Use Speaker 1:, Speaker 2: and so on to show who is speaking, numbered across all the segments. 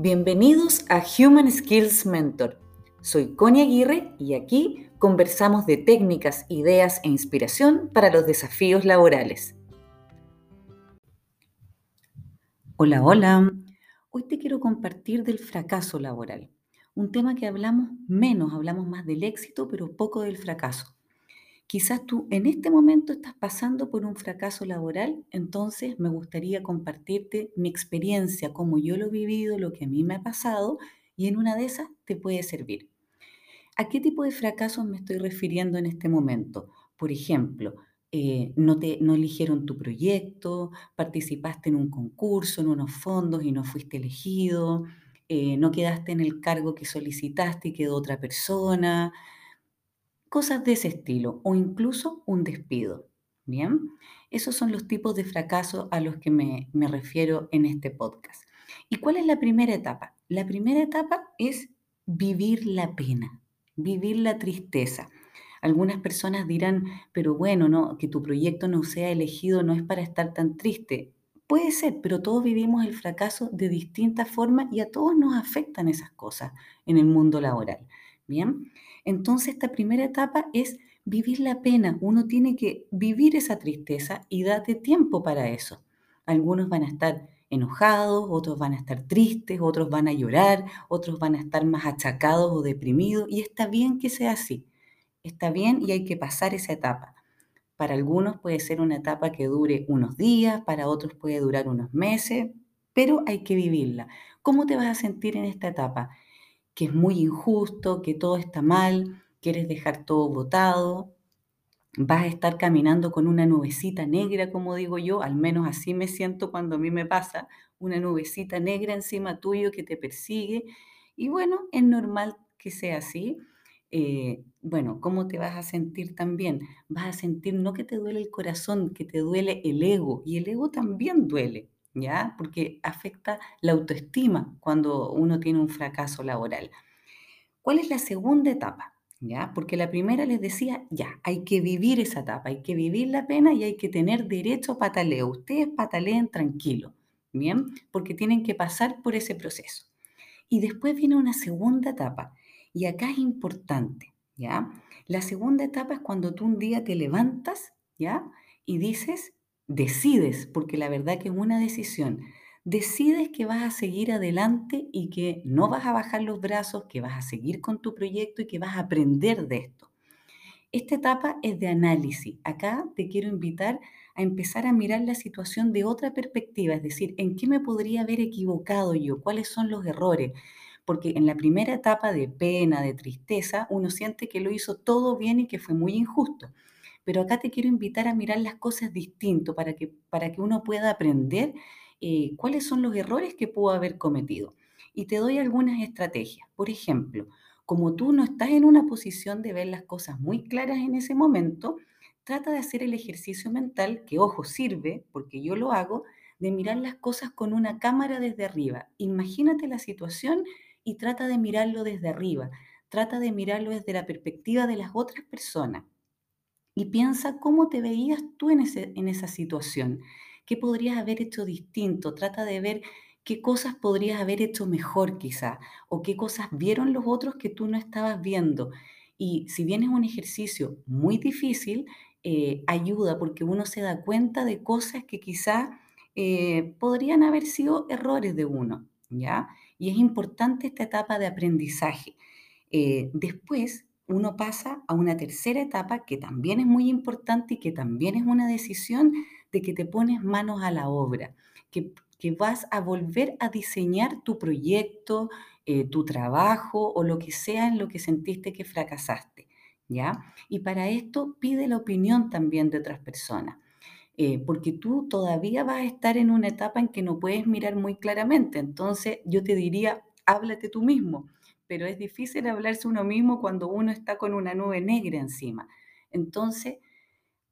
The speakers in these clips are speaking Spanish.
Speaker 1: Bienvenidos a Human Skills Mentor. Soy Connie Aguirre y aquí conversamos de técnicas, ideas e inspiración para los desafíos laborales. Hola, hola. Hoy te quiero compartir del fracaso laboral, un tema que hablamos menos, hablamos más del éxito, pero poco del fracaso. Quizás tú en este momento estás pasando por un fracaso laboral, entonces me gustaría compartirte mi experiencia, cómo yo lo he vivido, lo que a mí me ha pasado y en una de esas te puede servir. ¿A qué tipo de fracasos me estoy refiriendo en este momento? Por ejemplo, eh, no, te, no eligieron tu proyecto, participaste en un concurso, en unos fondos y no fuiste elegido, eh, no quedaste en el cargo que solicitaste y quedó otra persona, cosas de ese estilo o incluso un despido. Bien, esos son los tipos de fracaso a los que me, me refiero en este podcast. ¿Y cuál es la primera etapa? La primera etapa es vivir la pena, vivir la tristeza. Algunas personas dirán, pero bueno, no, que tu proyecto no sea elegido no es para estar tan triste. Puede ser, pero todos vivimos el fracaso de distintas formas y a todos nos afectan esas cosas en el mundo laboral. Bien, entonces esta primera etapa es vivir la pena. Uno tiene que vivir esa tristeza y date tiempo para eso. Algunos van a estar enojados, otros van a estar tristes, otros van a llorar, otros van a estar más achacados o deprimidos y está bien que sea así. Está bien y hay que pasar esa etapa. Para algunos puede ser una etapa que dure unos días, para otros puede durar unos meses, pero hay que vivirla. ¿Cómo te vas a sentir en esta etapa? Que es muy injusto, que todo está mal, quieres dejar todo votado, vas a estar caminando con una nubecita negra, como digo yo, al menos así me siento cuando a mí me pasa, una nubecita negra encima tuyo que te persigue. Y bueno, es normal que sea así. Eh, bueno, ¿cómo te vas a sentir también? Vas a sentir no que te duele el corazón, que te duele el ego, y el ego también duele. ¿Ya? Porque afecta la autoestima cuando uno tiene un fracaso laboral. ¿Cuál es la segunda etapa? ¿Ya? Porque la primera les decía, ya, hay que vivir esa etapa, hay que vivir la pena y hay que tener derecho a pataleo. Ustedes pataleen tranquilo, ¿bien? Porque tienen que pasar por ese proceso. Y después viene una segunda etapa, y acá es importante, ¿ya? La segunda etapa es cuando tú un día te levantas, ¿ya? Y dices, decides, porque la verdad que es una decisión, decides que vas a seguir adelante y que no vas a bajar los brazos, que vas a seguir con tu proyecto y que vas a aprender de esto. Esta etapa es de análisis. Acá te quiero invitar a empezar a mirar la situación de otra perspectiva, es decir, en qué me podría haber equivocado yo, cuáles son los errores. Porque en la primera etapa de pena, de tristeza, uno siente que lo hizo todo bien y que fue muy injusto pero acá te quiero invitar a mirar las cosas distinto para que, para que uno pueda aprender eh, cuáles son los errores que pudo haber cometido. Y te doy algunas estrategias. Por ejemplo, como tú no estás en una posición de ver las cosas muy claras en ese momento, trata de hacer el ejercicio mental, que ojo, sirve, porque yo lo hago, de mirar las cosas con una cámara desde arriba. Imagínate la situación y trata de mirarlo desde arriba. Trata de mirarlo desde la perspectiva de las otras personas y piensa cómo te veías tú en, ese, en esa situación, qué podrías haber hecho distinto, trata de ver qué cosas podrías haber hecho mejor quizá, o qué cosas vieron los otros que tú no estabas viendo. Y si bien es un ejercicio muy difícil, eh, ayuda porque uno se da cuenta de cosas que quizá eh, podrían haber sido errores de uno, ¿ya? Y es importante esta etapa de aprendizaje. Eh, después, uno pasa a una tercera etapa que también es muy importante y que también es una decisión de que te pones manos a la obra, que, vas a volver a diseñar tu proyecto, eh, tu trabajo o lo que sea en lo que sentiste que fracasaste. ¿Ya? Y para esto pide la opinión también de otras personas, eh, porque tú todavía vas a estar en una etapa en que no puedes mirar muy claramente. Entonces yo te diría, háblate tú mismo, pero es difícil hablarse uno mismo cuando uno está con una nube negra encima. Entonces,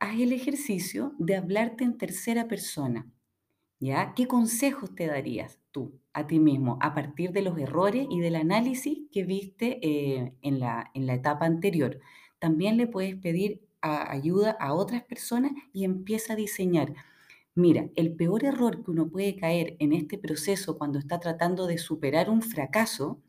Speaker 1: haz el ejercicio de hablarte en tercera persona. ¿Ya? ¿Qué consejos te darías tú a ti mismo a partir de los errores y del análisis que viste eh, en, la, en la etapa anterior? También le puedes pedir ayuda a otras personas y empieza a diseñar. Mira, el peor error que uno puede caer en este proceso cuando está tratando de superar un fracaso,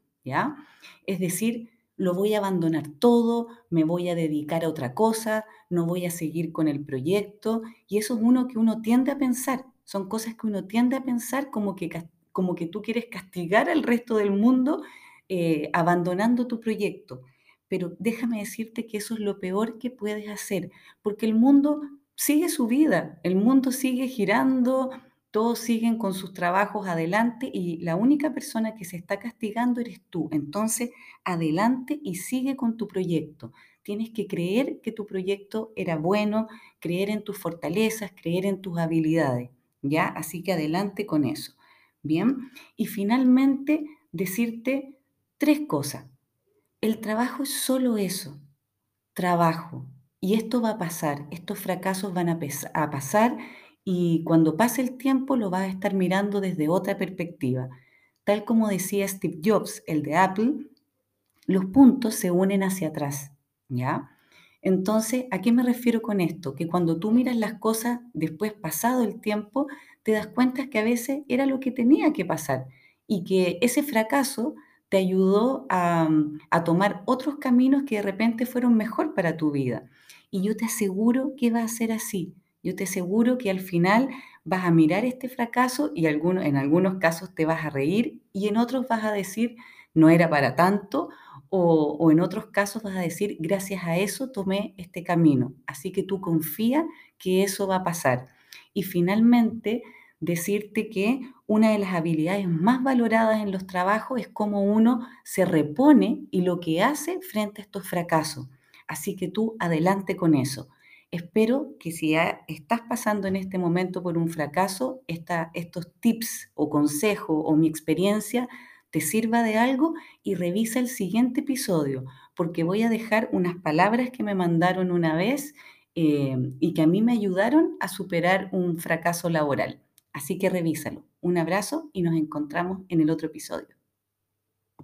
Speaker 1: Es decir, lo voy a abandonar todo, me voy a dedicar a otra cosa, no voy a seguir con el proyecto. Y eso es uno que uno tiende a pensar. Son cosas que uno tiende a pensar como que, como que tú quieres castigar al resto del mundo eh, abandonando tu proyecto. Pero déjame decirte que eso es lo peor que puedes hacer, porque el mundo sigue su vida, el mundo sigue girando, todos siguen con sus trabajos adelante y la única persona que se está castigando eres tú. Entonces, adelante y sigue con tu proyecto. Tienes que creer que tu proyecto era bueno, creer en tus fortalezas, creer en tus habilidades, ¿ya? Así que adelante con eso. Bien, y finalmente decirte tres cosas. El trabajo es solo eso, trabajo. Y esto va a pasar, estos fracasos van a, a pasar y cuando pase el tiempo lo vas a estar mirando desde otra perspectiva. Tal como decía Steve Jobs, el de Apple, los puntos se unen hacia atrás, ¿ya? Entonces, ¿a qué me refiero con esto? Que cuando tú miras las cosas después pasado el tiempo, te das cuenta que a veces era lo que tenía que pasar y que ese fracaso te ayudó a, a tomar otros caminos que de repente fueron mejor para tu vida. Y yo te aseguro que va a ser así. Yo te aseguro que al final vas a mirar este fracaso y en algunos casos te vas a reír y en otros vas a decir, no era para tanto, o, o, en otros casos vas a decir, gracias a eso tomé este camino. Así que tú confía que eso va a pasar. Y finalmente, decirte que una de las habilidades más valoradas en los trabajos es cómo uno se repone y lo que hace frente a estos fracasos. Así que tú adelante con eso. Espero que si estás pasando en este momento por un fracaso, estos tips o consejos o mi experiencia te sirva de algo y revisa el siguiente episodio, porque voy a dejar unas palabras que me mandaron una vez eh, y que a mí me ayudaron a superar un fracaso laboral. Así que revísalo. Un abrazo y nos encontramos en el otro episodio.